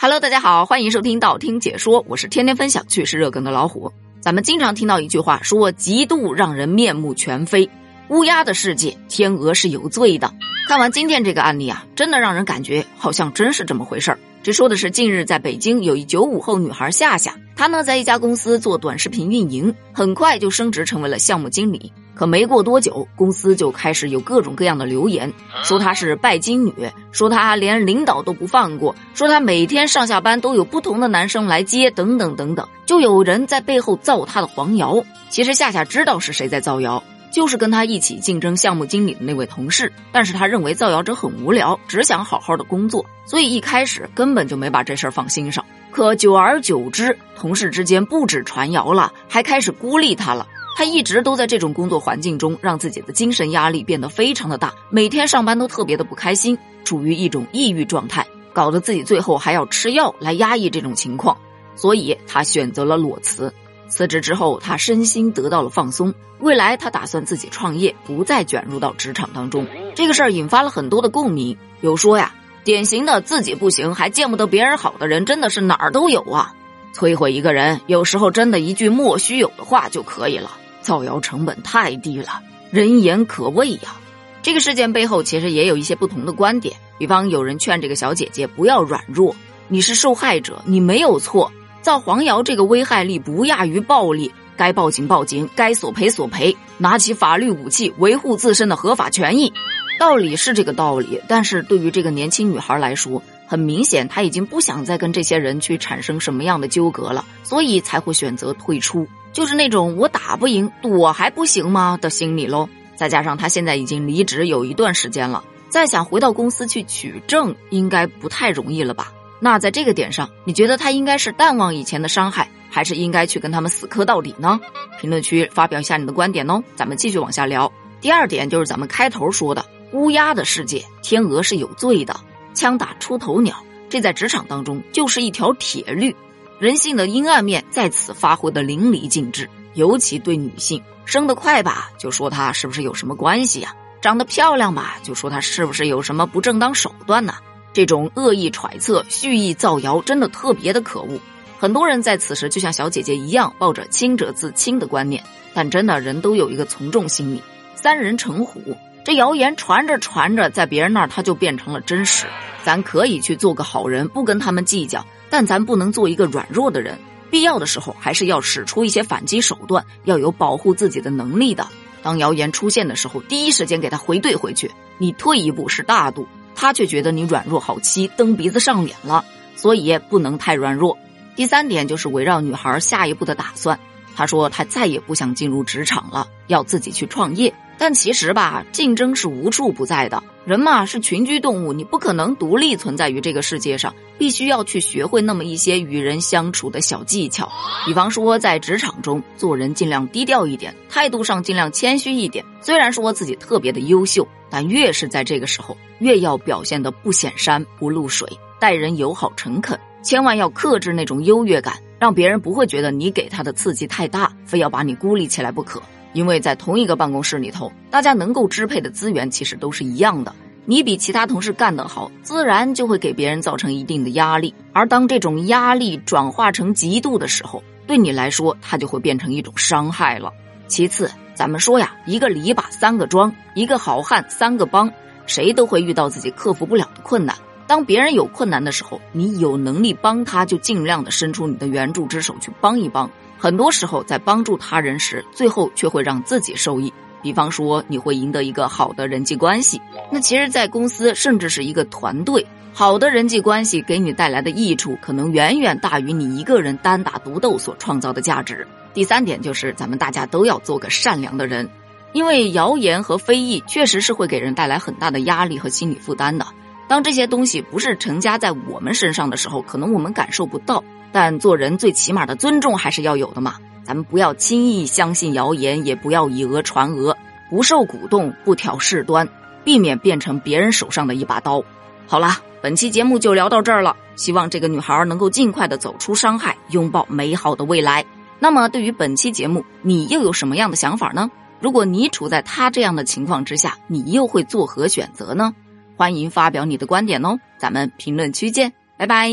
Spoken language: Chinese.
Hello，大家好，欢迎收听道听解说，我是天天分享趣事热梗的老虎。咱们经常听到一句话，说极度让人面目全非。乌鸦的世界，天鹅是有罪的。看完今天这个案例啊，真的让人感觉好像真是这么回事儿。这说的是近日在北京有一九五后女孩夏夏，她呢在一家公司做短视频运营，很快就升职成为了项目经理。可没过多久，公司就开始有各种各样的流言，说她是拜金女，说她连领导都不放过，说她每天上下班都有不同的男生来接，等等等等，就有人在背后造她的黄谣。其实夏夏知道是谁在造谣，就是跟她一起竞争项目经理的那位同事，但是她认为造谣者很无聊，只想好好的工作，所以一开始根本就没把这事儿放心上。可久而久之，同事之间不止传谣了，还开始孤立她了。他一直都在这种工作环境中，让自己的精神压力变得非常的大，每天上班都特别的不开心，处于一种抑郁状态，搞得自己最后还要吃药来压抑这种情况，所以他选择了裸辞。辞职之后，他身心得到了放松，未来他打算自己创业，不再卷入到职场当中。这个事儿引发了很多的共鸣，有说呀，典型的自己不行还见不得别人好的人，真的是哪儿都有啊。摧毁一个人，有时候真的一句莫须有的话就可以了。造谣成本太低了，人言可畏呀。这个事件背后其实也有一些不同的观点，比方有人劝这个小姐姐不要软弱，你是受害者，你没有错。造黄谣这个危害力不亚于暴力，该报警报警，该索赔索赔，拿起法律武器维护自身的合法权益。道理是这个道理，但是对于这个年轻女孩来说，很明显他已经不想再跟这些人去产生什么样的纠葛了，所以才会选择退出。就是那种我打不赢，躲还不行吗的心理喽。再加上他现在已经离职有一段时间了，再想回到公司去取证，应该不太容易了吧？那在这个点上，你觉得他应该是淡忘以前的伤害，还是应该去跟他们死磕到底呢？评论区发表一下你的观点哦。咱们继续往下聊。第二点就是咱们开头说的乌鸦的世界，天鹅是有罪的，枪打出头鸟，这在职场当中就是一条铁律。人性的阴暗面在此发挥的淋漓尽致，尤其对女性，生得快吧，就说她是不是有什么关系呀？长得漂亮吧，就说她是不是有什么不正当手段呢？这种恶意揣测、蓄意造谣，真的特别的可恶。很多人在此时就像小姐姐一样，抱着清者自清的观念，但真的人都有一个从众心理，三人成虎，这谣言传着传着，在别人那儿它就变成了真实。咱可以去做个好人，不跟他们计较。但咱不能做一个软弱的人，必要的时候还是要使出一些反击手段，要有保护自己的能力的。当谣言出现的时候，第一时间给他回怼回去。你退一步是大度，他却觉得你软弱好欺，蹬鼻子上脸了，所以不能太软弱。第三点就是围绕女孩下一步的打算。他说他再也不想进入职场了，要自己去创业。但其实吧，竞争是无处不在的。人嘛是群居动物，你不可能独立存在于这个世界上，必须要去学会那么一些与人相处的小技巧。比方说，在职场中做人尽量低调一点，态度上尽量谦虚一点。虽然说自己特别的优秀，但越是在这个时候，越要表现的不显山不露水，待人友好诚恳，千万要克制那种优越感，让别人不会觉得你给他的刺激太大，非要把你孤立起来不可。因为在同一个办公室里头，大家能够支配的资源其实都是一样的。你比其他同事干得好，自然就会给别人造成一定的压力。而当这种压力转化成嫉妒的时候，对你来说，它就会变成一种伤害了。其次，咱们说呀，一个篱笆三个桩，一个好汉三个帮，谁都会遇到自己克服不了的困难。当别人有困难的时候，你有能力帮他，就尽量的伸出你的援助之手去帮一帮。很多时候，在帮助他人时，最后却会让自己受益。比方说，你会赢得一个好的人际关系。那其实，在公司甚至是一个团队，好的人际关系给你带来的益处，可能远远大于你一个人单打独斗所创造的价值。第三点就是，咱们大家都要做个善良的人，因为谣言和非议确实是会给人带来很大的压力和心理负担的。当这些东西不是成加在我们身上的时候，可能我们感受不到。但做人最起码的尊重还是要有的嘛，咱们不要轻易相信谣言，也不要以讹传讹，不受鼓动，不挑事端，避免变成别人手上的一把刀。好了，本期节目就聊到这儿了，希望这个女孩能够尽快的走出伤害，拥抱美好的未来。那么，对于本期节目，你又有什么样的想法呢？如果你处在她这样的情况之下，你又会作何选择呢？欢迎发表你的观点哦，咱们评论区见，拜拜。